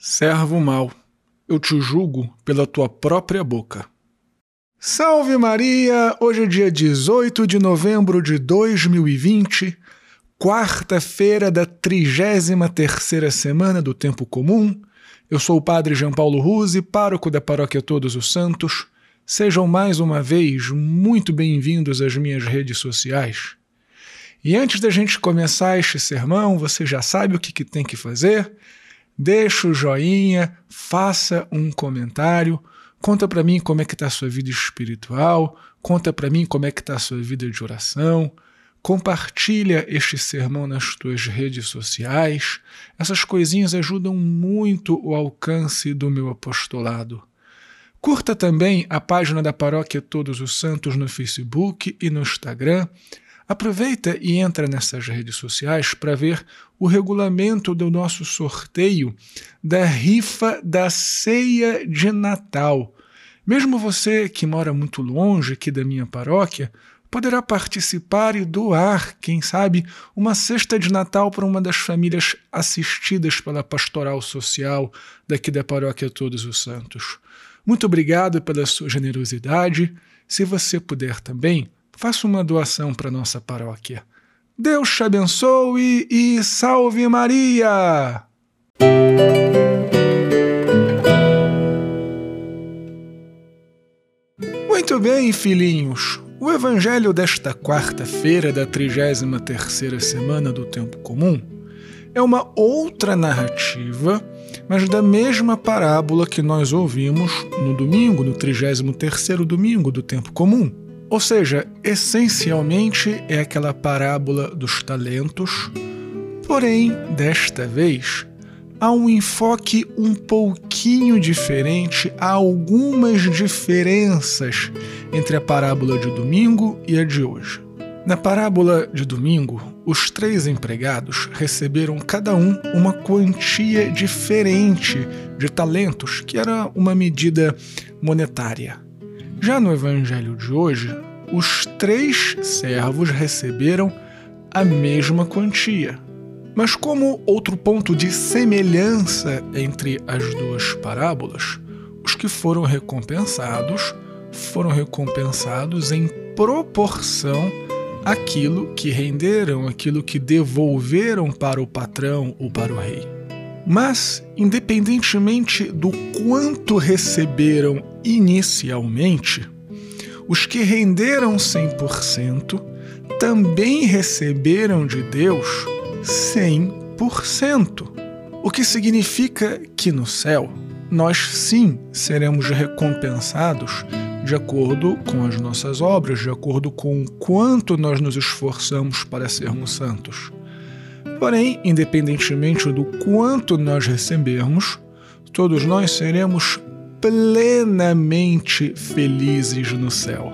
Servo mau, eu te julgo pela tua própria boca. Salve Maria! Hoje é dia 18 de novembro de 2020, quarta-feira da 33ª semana do Tempo Comum. Eu sou o Padre João Paulo Ruse, pároco da Paróquia Todos os Santos. Sejam mais uma vez muito bem-vindos às minhas redes sociais. E antes da gente começar este sermão, você já sabe o que, que tem que fazer? Deixa o joinha, faça um comentário, conta para mim como é que está a sua vida espiritual, conta para mim como é que está a sua vida de oração, compartilha este sermão nas tuas redes sociais. Essas coisinhas ajudam muito o alcance do meu apostolado. Curta também a página da Paróquia Todos os Santos no Facebook e no Instagram. Aproveita e entra nessas redes sociais para ver o regulamento do nosso sorteio da rifa da ceia de Natal. Mesmo você que mora muito longe aqui da minha paróquia, poderá participar e doar, quem sabe, uma cesta de Natal para uma das famílias assistidas pela pastoral social daqui da paróquia Todos os Santos. Muito obrigado pela sua generosidade. Se você puder também, faça uma doação para nossa paróquia. Deus te abençoe e salve Maria! Muito bem, filhinhos. O evangelho desta quarta-feira da 33ª semana do tempo comum é uma outra narrativa, mas da mesma parábola que nós ouvimos no domingo, no 33º domingo do tempo comum. Ou seja, essencialmente é aquela parábola dos talentos, porém, desta vez, há um enfoque um pouquinho diferente, há algumas diferenças entre a parábola de domingo e a de hoje. Na parábola de domingo, os três empregados receberam cada um uma quantia diferente de talentos, que era uma medida monetária. Já no evangelho de hoje, os três servos receberam a mesma quantia. Mas, como outro ponto de semelhança entre as duas parábolas, os que foram recompensados foram recompensados em proporção àquilo que renderam, aquilo que devolveram para o patrão ou para o rei. Mas, independentemente do quanto receberam inicialmente, os que renderam 100% também receberam de Deus 100%. O que significa que no céu nós sim seremos recompensados de acordo com as nossas obras, de acordo com o quanto nós nos esforçamos para sermos santos. Porém, independentemente do quanto nós recebermos, todos nós seremos plenamente felizes no céu.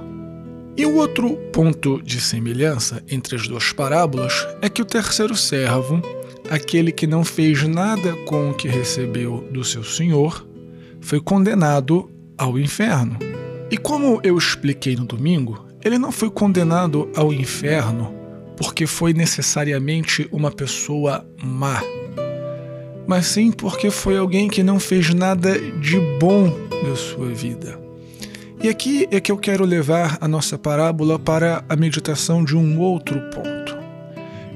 E o outro ponto de semelhança entre as duas parábolas é que o terceiro servo, aquele que não fez nada com o que recebeu do seu senhor, foi condenado ao inferno. E como eu expliquei no domingo, ele não foi condenado ao inferno porque foi necessariamente uma pessoa má, mas sim porque foi alguém que não fez nada de bom na sua vida. E aqui é que eu quero levar a nossa parábola para a meditação de um outro ponto.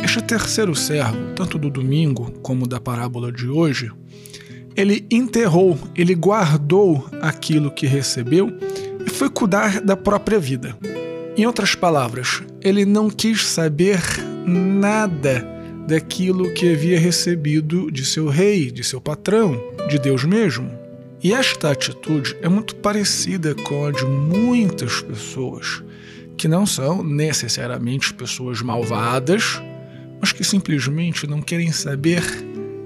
Este terceiro servo, tanto do domingo como da parábola de hoje, ele enterrou, ele guardou aquilo que recebeu e foi cuidar da própria vida. Em outras palavras, ele não quis saber nada daquilo que havia recebido de seu rei, de seu patrão, de Deus mesmo. E esta atitude é muito parecida com a de muitas pessoas, que não são necessariamente pessoas malvadas, mas que simplesmente não querem saber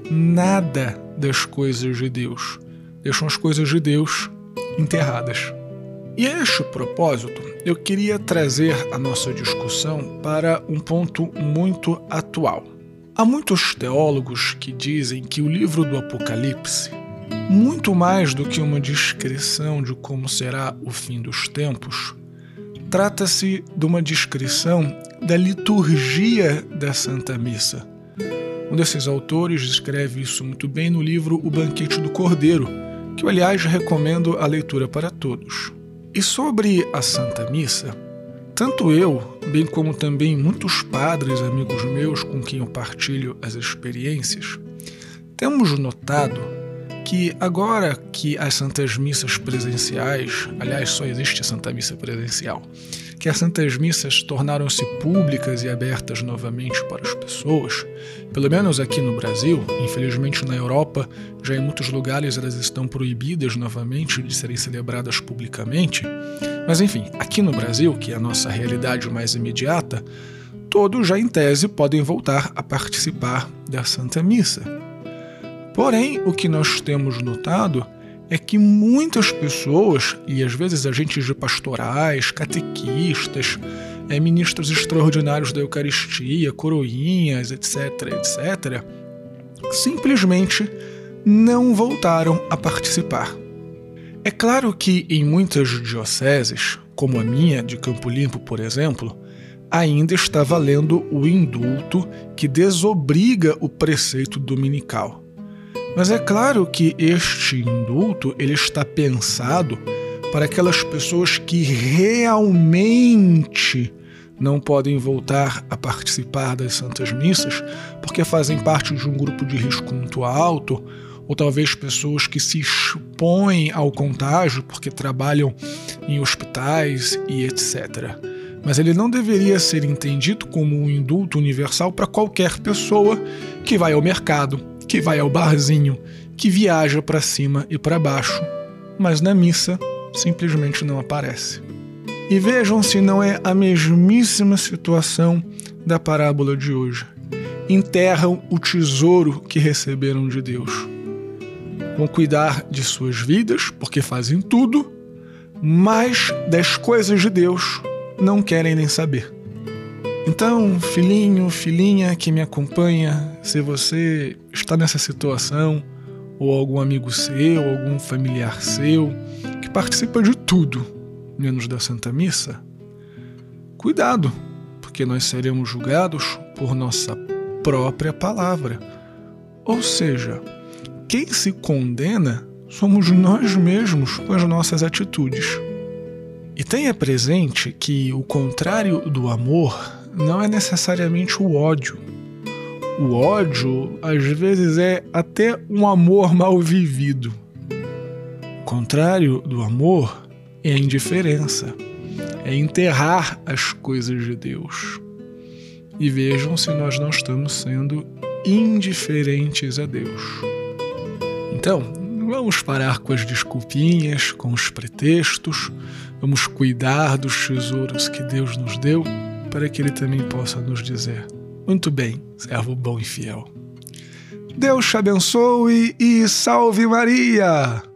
nada das coisas de Deus, deixam as coisas de Deus enterradas. E a este propósito, eu queria trazer a nossa discussão para um ponto muito atual. Há muitos teólogos que dizem que o livro do Apocalipse, muito mais do que uma descrição de como será o fim dos tempos, trata-se de uma descrição da liturgia da Santa Missa. Um desses autores escreve isso muito bem no livro O Banquete do Cordeiro, que eu, aliás, recomendo a leitura para todos. E sobre a Santa Missa, tanto eu, bem como também muitos padres amigos meus com quem eu partilho as experiências, temos notado que agora que as Santas Missas presenciais, aliás, só existe Santa Missa presencial, que as Santas Missas tornaram-se públicas e abertas novamente para as pessoas, pelo menos aqui no Brasil, infelizmente na Europa, já em muitos lugares elas estão proibidas novamente de serem celebradas publicamente. Mas enfim, aqui no Brasil, que é a nossa realidade mais imediata, todos já em tese podem voltar a participar da Santa Missa. Porém, o que nós temos notado é que muitas pessoas, e às vezes agentes de pastorais, catequistas, é, ministros extraordinários da Eucaristia, coroinhas, etc., etc., simplesmente não voltaram a participar. É claro que em muitas dioceses, como a minha de Campo Limpo, por exemplo, ainda está valendo o indulto que desobriga o preceito dominical. Mas é claro que este indulto ele está pensado para aquelas pessoas que realmente não podem voltar a participar das Santas Missas porque fazem parte de um grupo de risco muito alto, ou talvez pessoas que se expõem ao contágio porque trabalham em hospitais e etc. Mas ele não deveria ser entendido como um indulto universal para qualquer pessoa que vai ao mercado, que vai ao barzinho, que viaja para cima e para baixo, mas na missa simplesmente não aparece. E vejam se não é a mesmíssima situação da parábola de hoje. Enterram o tesouro que receberam de Deus. Vão cuidar de suas vidas, porque fazem tudo, mas das coisas de Deus não querem nem saber. Então, filhinho, filhinha que me acompanha, se você está nessa situação, ou algum amigo seu, algum familiar seu, que participa de tudo, menos da Santa Missa, cuidado, porque nós seremos julgados por nossa própria palavra. Ou seja, quem se condena somos nós mesmos com as nossas atitudes. E tenha presente que o contrário do amor não é necessariamente o ódio. O ódio, às vezes, é até um amor mal vivido. O contrário do amor é a indiferença, é enterrar as coisas de Deus. E vejam se nós não estamos sendo indiferentes a Deus. Então, vamos parar com as desculpinhas, com os pretextos, vamos cuidar dos tesouros que Deus nos deu para que ele também possa nos dizer: Muito bem, servo bom e fiel. Deus te abençoe e salve Maria!